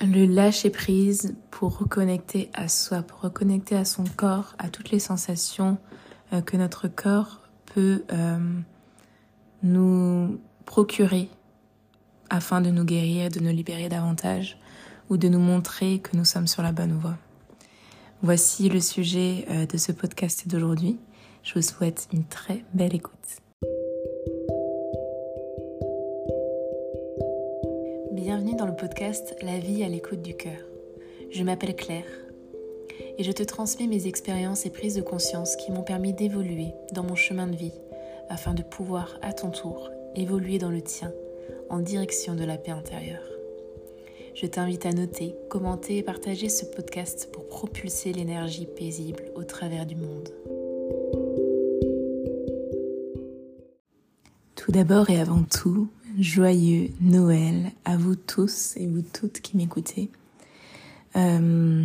le lâcher prise pour reconnecter à soi, pour reconnecter à son corps, à toutes les sensations euh, que notre corps peut euh, nous procurer afin de nous guérir, de nous libérer davantage ou de nous montrer que nous sommes sur la bonne voie. Voici le sujet euh, de ce podcast d'aujourd'hui. Je vous souhaite une très belle écoute. Bienvenue dans le podcast La vie à l'écoute du cœur. Je m'appelle Claire et je te transmets mes expériences et prises de conscience qui m'ont permis d'évoluer dans mon chemin de vie afin de pouvoir à ton tour évoluer dans le tien en direction de la paix intérieure. Je t'invite à noter, commenter et partager ce podcast pour propulser l'énergie paisible au travers du monde. Tout d'abord et avant tout, joyeux Noël à vous tous et vous toutes qui m'écoutez. Euh,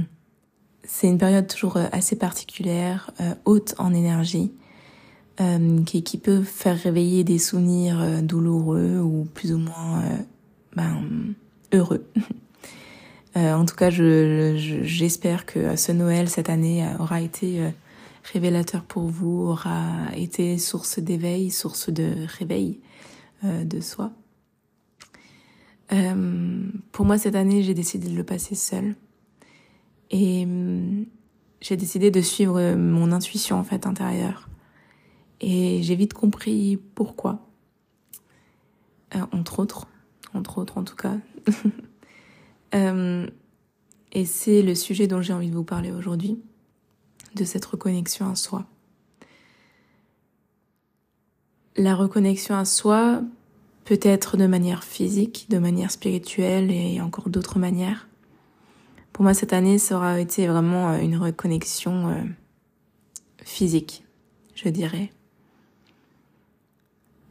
c'est une période toujours assez particulière, euh, haute en énergie, euh, qui, qui, peut faire réveiller des souvenirs euh, douloureux ou plus ou moins euh, ben, heureux. en tout cas, je, j'espère que ce Noël cette année aura été révélateur pour vous, aura été source d'éveil, source de réveil de soi. Pour moi, cette année, j'ai décidé de le passer seule. Et j'ai décidé de suivre mon intuition en fait intérieure et j'ai vite compris pourquoi. Euh, entre autres, entre autres en tout cas. euh, et c'est le sujet dont j'ai envie de vous parler aujourd'hui, de cette reconnexion à soi. La reconnexion à soi peut être de manière physique, de manière spirituelle et encore d'autres manières. Pour moi, cette année, ça aura été vraiment euh, une reconnexion euh, physique, je dirais.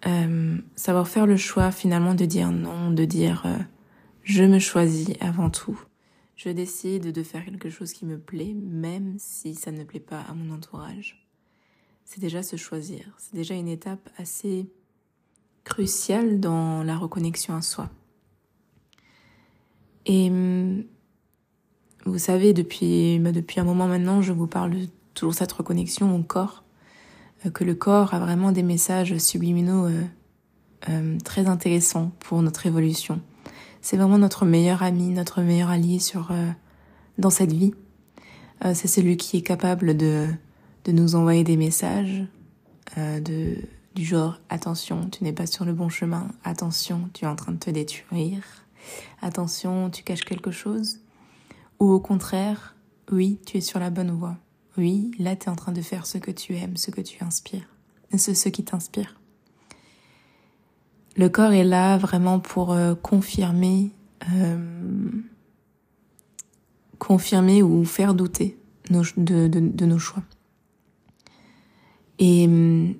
Euh, savoir faire le choix finalement de dire non, de dire euh, je me choisis avant tout. Je décide de faire quelque chose qui me plaît, même si ça ne plaît pas à mon entourage. C'est déjà se choisir. C'est déjà une étape assez cruciale dans la reconnexion à soi. Et hum, vous savez, depuis, bah, depuis un moment maintenant, je vous parle de toujours cette reconnexion au corps euh, que le corps a vraiment des messages subliminaux euh, euh, très intéressants pour notre évolution. C'est vraiment notre meilleur ami, notre meilleur allié sur dans cette vie. c'est celui qui est capable de de nous envoyer des messages de du genre attention, tu n'es pas sur le bon chemin, attention, tu es en train de te détruire, attention, tu caches quelque chose, ou au contraire, oui, tu es sur la bonne voie. Oui, là, tu es en train de faire ce que tu aimes, ce que tu inspires, ce, ce qui t'inspire. Le corps est là vraiment pour euh, confirmer, euh, confirmer ou faire douter nos, de, de, de, nos choix. Et hum,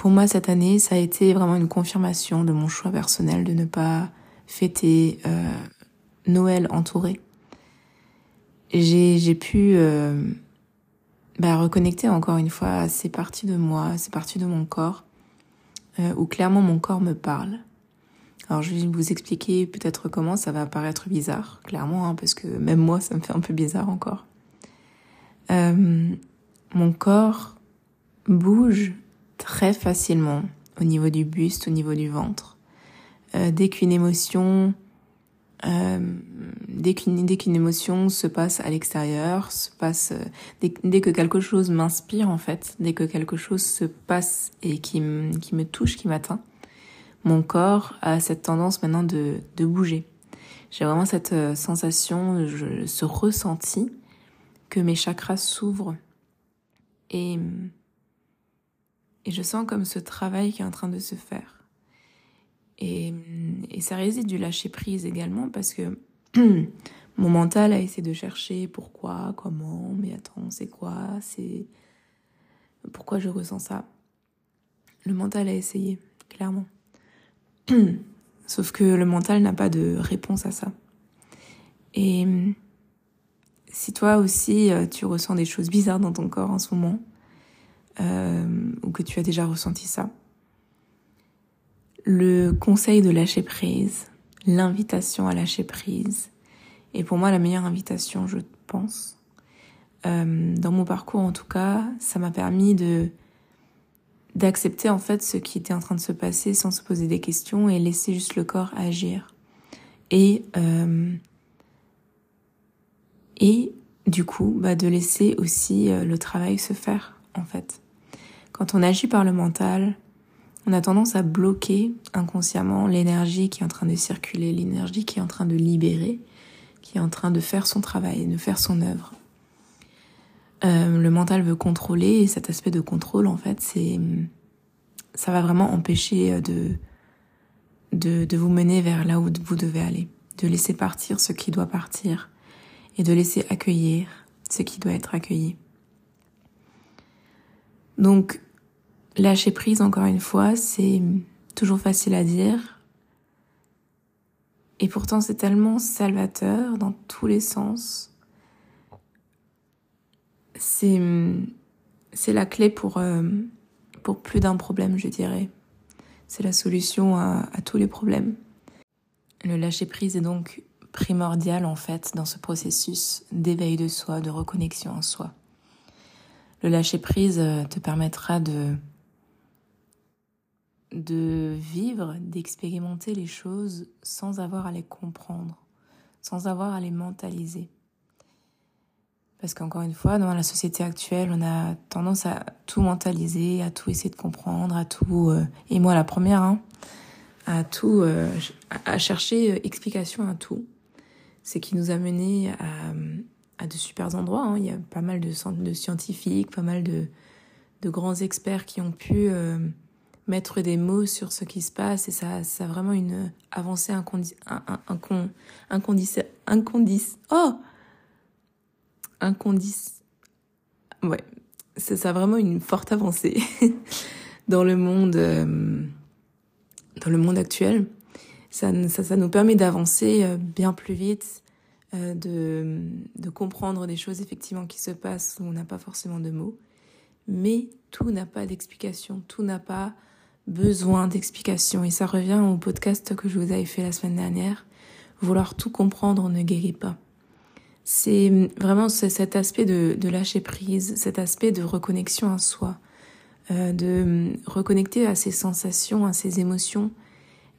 pour moi, cette année, ça a été vraiment une confirmation de mon choix personnel de ne pas fêter euh, Noël entouré. J'ai pu euh, bah, reconnecter encore une fois ces parties de moi, ces parties de mon corps, euh, où clairement mon corps me parle. Alors je vais vous expliquer peut-être comment ça va paraître bizarre, clairement, hein, parce que même moi ça me fait un peu bizarre encore. Euh, mon corps bouge très facilement au niveau du buste, au niveau du ventre. Euh, dès qu'une émotion euh, dès qu'une dès qu'une émotion se passe à l'extérieur, se passe euh, dès, dès, que quelque chose m'inspire en fait, dès que quelque chose se passe et qui me qui me touche, qui m'atteint, mon corps a cette tendance maintenant de de bouger. J'ai vraiment cette euh, sensation, je, ce ressenti que mes chakras s'ouvrent et et je sens comme ce travail qui est en train de se faire. Et, et ça réside du lâcher prise également parce que mon mental a essayé de chercher pourquoi, comment, mais attends, c'est quoi, c'est pourquoi je ressens ça. Le mental a essayé, clairement. Sauf que le mental n'a pas de réponse à ça. Et si toi aussi euh, tu ressens des choses bizarres dans ton corps en ce moment, euh, ou que tu as déjà ressenti ça, le conseil de lâcher prise, l'invitation à lâcher prise Et pour moi, la meilleure invitation, je pense. Euh, dans mon parcours, en tout cas, ça m'a permis de d'accepter en fait ce qui était en train de se passer sans se poser des questions et laisser juste le corps agir. Et euh, et du coup, bah, de laisser aussi euh, le travail se faire en fait. Quand on agit par le mental, on a tendance à bloquer inconsciemment l'énergie qui est en train de circuler, l'énergie qui est en train de libérer, qui est en train de faire son travail, de faire son œuvre. Euh, le mental veut contrôler et cet aspect de contrôle, en fait, c'est, ça va vraiment empêcher de, de, de vous mener vers là où vous devez aller, de laisser partir ce qui doit partir et de laisser accueillir ce qui doit être accueilli. Donc, lâcher prise, encore une fois, c'est toujours facile à dire. Et pourtant, c'est tellement salvateur dans tous les sens. C'est, c'est la clé pour, euh, pour plus d'un problème, je dirais. C'est la solution à, à tous les problèmes. Le lâcher prise est donc primordial, en fait, dans ce processus d'éveil de soi, de reconnexion en soi. Le lâcher prise euh, te permettra de de vivre, d'expérimenter les choses sans avoir à les comprendre, sans avoir à les mentaliser. Parce qu'encore une fois, dans la société actuelle, on a tendance à tout mentaliser, à tout essayer de comprendre, à tout, euh, et moi la première, hein, à tout, euh, à chercher explication à tout. C'est qui nous a mené à, de super endroits. Hein. Il y a pas mal de, de scientifiques, pas mal de, de grands experts qui ont pu euh, mettre des mots sur ce qui se passe et ça, ça a vraiment une avancée incondi un, incondis incondis oh incondis ouais ça, ça vraiment une forte avancée dans le monde euh, dans le monde actuel ça, ça, ça nous permet d'avancer euh, bien plus vite euh, de, de comprendre des choses effectivement qui se passent où on n'a pas forcément de mots. Mais tout n'a pas d'explication, tout n'a pas besoin d'explication. Et ça revient au podcast que je vous avais fait la semaine dernière. Vouloir tout comprendre ne guérit pas. C'est vraiment cet aspect de, lâcher prise, cet aspect de reconnexion à soi, euh, de reconnecter à ses sensations, à ses émotions,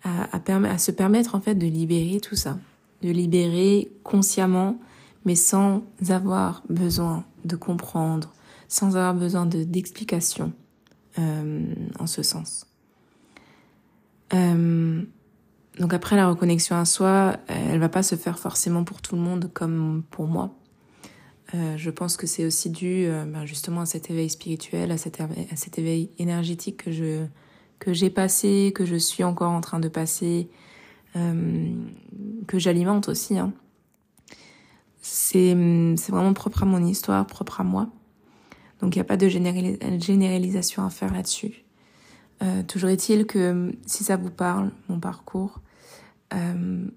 à, se permettre en fait de libérer tout ça de libérer consciemment, mais sans avoir besoin de comprendre, sans avoir besoin de d'explication euh, en ce sens. Euh, donc après la reconnexion à soi, elle va pas se faire forcément pour tout le monde comme pour moi. Euh, je pense que c'est aussi dû euh, ben justement à cet éveil spirituel, à cet, à cet éveil énergétique que je que j'ai passé, que je suis encore en train de passer, euh, que j'alimente aussi. Hein. C'est vraiment propre à mon histoire, propre à moi. Donc il n'y a pas de généralisation à faire là-dessus. Euh, toujours est-il que si ça vous parle, mon parcours, le,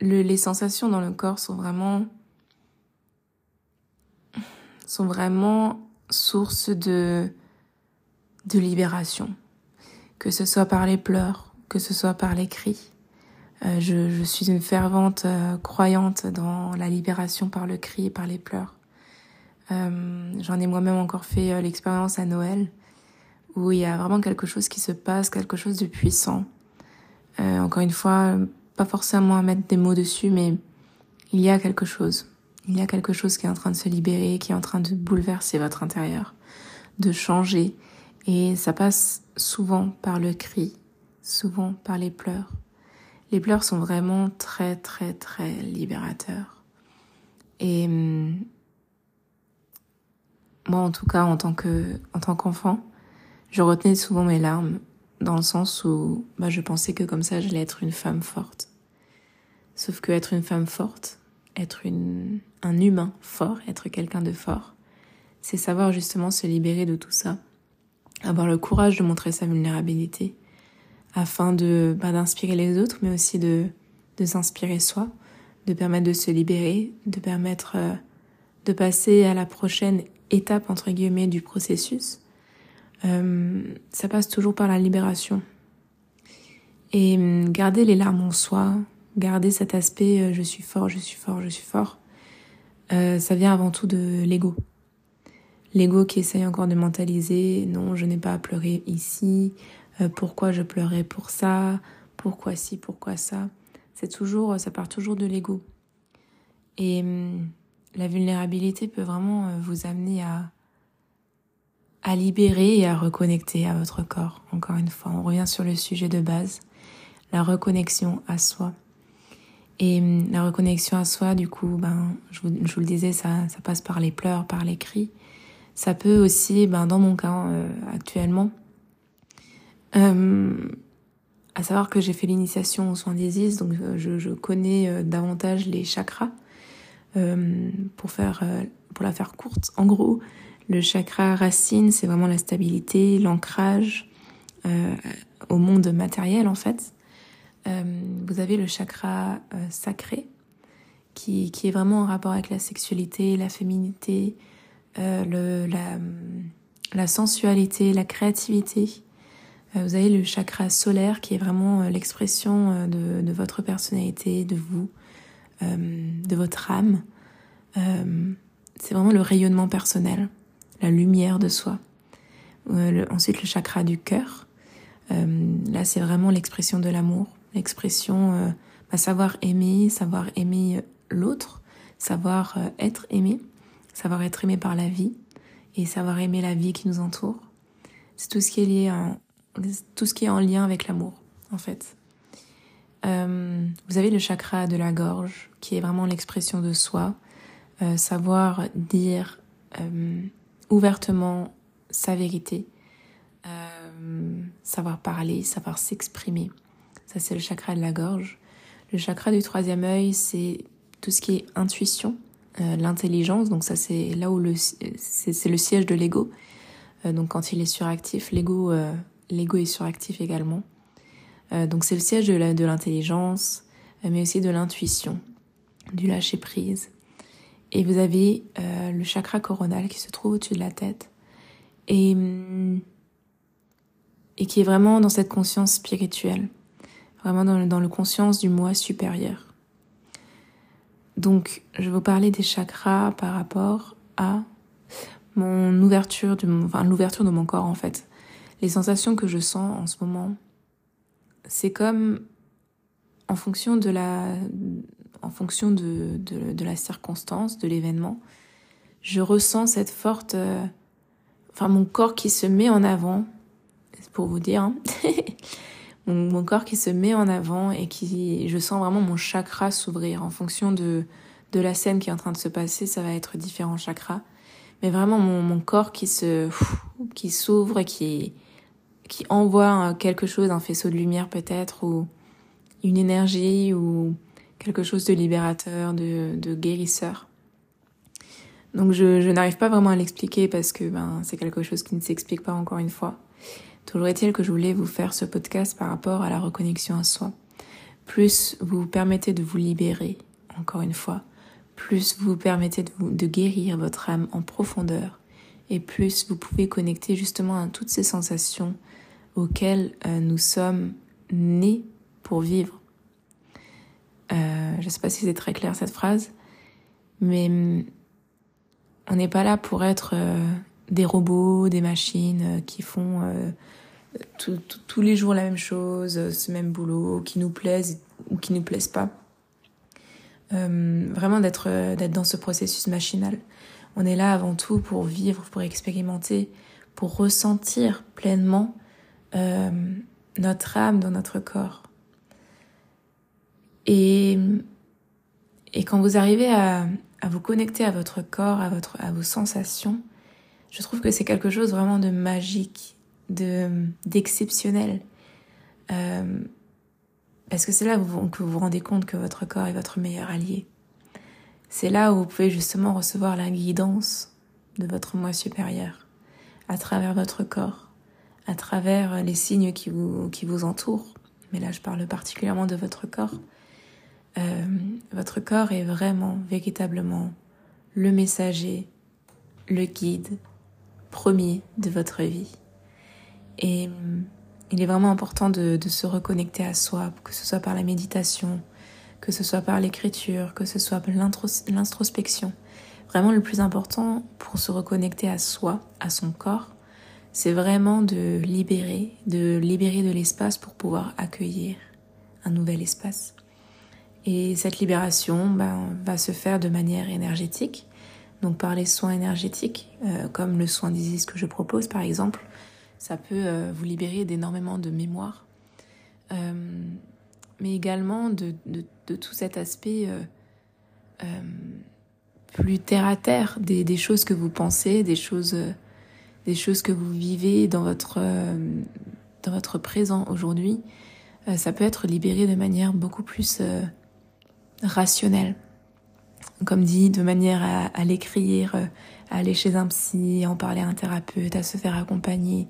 les sensations dans le corps sont vraiment sont vraiment source de de libération, que ce soit par les pleurs, que ce soit par les cris. Euh, je, suis une fervente euh, croyante dans la libération par le cri et par les pleurs. Euh, J'en ai moi-même encore fait l'expérience à Noël, où il y a vraiment quelque chose qui se passe, quelque chose de puissant. Euh, encore une fois, pas forcément à mettre des mots dessus, mais il y a quelque chose. Il y a quelque chose qui est en train de se libérer, qui est en train de bouleverser votre intérieur, de changer. Et ça passe souvent par le cri, souvent par les pleurs. Les pleurs sont vraiment très très très libérateurs. Et hum, moi en tout cas en tant que en tant qu'enfant, je retenais souvent mes larmes dans le sens où bah, je pensais que comme ça j'allais être une femme forte. Sauf que être une femme forte, être une un humain fort, être quelqu'un de fort, c'est savoir justement se libérer de tout ça, avoir le courage de montrer sa vulnérabilité afin de bah, d'inspirer les autres, mais aussi de, de s'inspirer soi, de permettre de se libérer, de permettre euh, de passer à la prochaine étape entre guillemets du processus. Euh, ça passe toujours par la libération. Et hum, garder les larmes en soi, garder cet aspect euh, je suis fort, je suis fort, je suis fort, euh, ça vient avant tout de l'ego. L'ego qui essaye encore de mentaliser non, je n'ai pas à pleurer ici, euh, pourquoi je pleurais pour ça, pourquoi ci, pourquoi ça. C'est toujours, ça part toujours de l'ego. Et hum, la vulnérabilité peut vraiment vous amener à, à libérer et à reconnecter à votre corps. Encore une fois, on revient sur le sujet de base, la reconnexion à soi. Et hum, la reconnexion à soi, du coup, ben, je vous, le disais, ça, ça passe par les pleurs, par les cris. Ça peut aussi, ben, dans mon cas euh, actuellement, euh, à savoir que j'ai fait l'initiation aux soins d'Isis, donc euh, je, connais euh, davantage les chakras. Euh, pour faire, pour la faire courte, en gros, le chakra racine, c'est vraiment la stabilité, l'ancrage au monde matériel en fait. vous avez le chakra sacré, qui, qui est vraiment en rapport avec la sexualité, la féminité, la, sensualité, la créativité, euh, vous avez le chakra solaire qui est vraiment euh, l'expression euh, de, votre personnalité, de vous, de votre âme. c'est vraiment le rayonnement personnel, la lumière de soi. ensuite, le chakra du cœur. là, c'est vraiment l'expression de l'amour, l'expression bah, savoir aimer, savoir aimer l'autre, savoir être aimé, savoir être aimé par la vie et savoir aimer la vie qui nous entoure. C'est tout ce qui est lié tout ce qui est en lien avec l'amour, en fait. Euh, vous avez le chakra de la gorge, qui est vraiment l'expression de soi, euh, savoir dire euh, ouvertement sa vérité, euh, savoir parler, savoir s'exprimer. Ça, c'est le chakra de la gorge. Le chakra du troisième œil, c'est tout ce qui est intuition, euh, l'intelligence. Donc ça, c'est là où c'est le siège de l'ego. donc quand il est suractif, l'ego l'ego est suractif également. Euh, donc c'est le siège de l'intelligence, euh, mais aussi de l'intuition, du lâcher prise. Et vous avez euh, le chakra coronal qui se trouve au-dessus de la tête. Et, mm, qui est vraiment dans cette conscience spirituelle, vraiment dans le, conscience du moi supérieur. Donc je vais vous parler des chakras par rapport à mon ouverture, de enfin l'ouverture de mon corps en fait. Les sensations que je sens en ce moment, c'est comme en fonction de la, en fonction de, de, de la circonstance, de l'événement, je ressens cette forte, euh, enfin mon corps qui se met en avant, pour vous dire, hein. mon, corps qui se met en avant et qui, je sens vraiment mon chakra s'ouvrir en fonction de, de la scène qui est en train de se passer, ça va être différents chakras, mais vraiment mon, mon corps qui se, qui s'ouvre et qui, qui envoie quelque chose, un faisceau de lumière peut-être, ou une énergie, ou quelque chose de libérateur, de, de guérisseur. Donc je, je n'arrive pas vraiment à l'expliquer parce que ben, c'est quelque chose qui ne s'explique pas encore une fois. Toujours est-il que je voulais vous faire ce podcast par rapport à la reconnexion à soi. Plus vous vous permettez de vous libérer, encore une fois, plus vous vous permettez de, vous, de guérir votre âme en profondeur, et plus vous pouvez connecter justement à toutes ces sensations auquel euh, nous sommes nés pour vivre. Euh, je ne sais pas si c'est très clair cette phrase, mais mm, on n'est pas là pour être euh, des robots, des machines qui font tous les jours la même chose, ce même boulot, qui nous plaisent ou qui nous plaisent pas. vraiment d'être dans ce processus machinal. On est là avant tout pour vivre, pour expérimenter, pour ressentir pleinement euh, notre âme dans notre corps. Et, et quand vous arrivez à, à vous connecter à votre corps, à, votre, à vos sensations, je trouve que c'est quelque chose vraiment de magique, de d'exceptionnel. Euh, parce que c'est là que vous, vous vous rendez compte que votre corps est votre meilleur allié. C'est là où vous pouvez justement recevoir la guidance de votre moi supérieur à travers votre corps à travers les signes qui vous, qui vous entourent. Mais là, je parle particulièrement de votre corps. Euh, votre corps est vraiment, véritablement le messager, le guide premier de votre vie. Et il est vraiment important de, de se reconnecter à soi, que ce soit par la méditation, que ce soit par l'écriture, que ce soit par l'introspection. Vraiment le plus important pour se reconnecter à soi, à son corps, c'est vraiment de libérer, de libérer de l'espace pour pouvoir accueillir un nouvel espace. Et cette libération ben, va se faire de manière énergétique, donc par les soins énergétiques, euh, comme le soin d'Isis que je propose par exemple. Ça peut euh, vous libérer d'énormément de mémoire, euh, mais également de, de, tout cet aspect plus terre à terre, des, des, choses que vous pensez, des choses, des choses que vous vivez dans votre, dans votre présent aujourd'hui. ça peut être libéré de manière beaucoup plus rationnel. Comme dit, de manière à, l'écrire, à aller chez un psy, à en parler à un thérapeute, à se faire accompagner.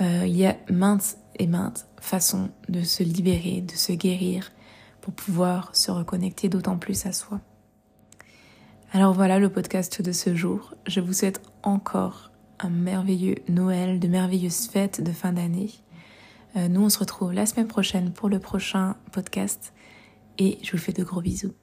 Euh, il y a maintes et maintes façons de se libérer, de se guérir, pour pouvoir se reconnecter d'autant plus à soi. Alors voilà le podcast de ce jour. Je vous souhaite encore un merveilleux Noël, de merveilleuses fêtes de fin d'année. Euh, nous, on se retrouve la semaine prochaine pour le prochain podcast et je vous fais de gros bisous.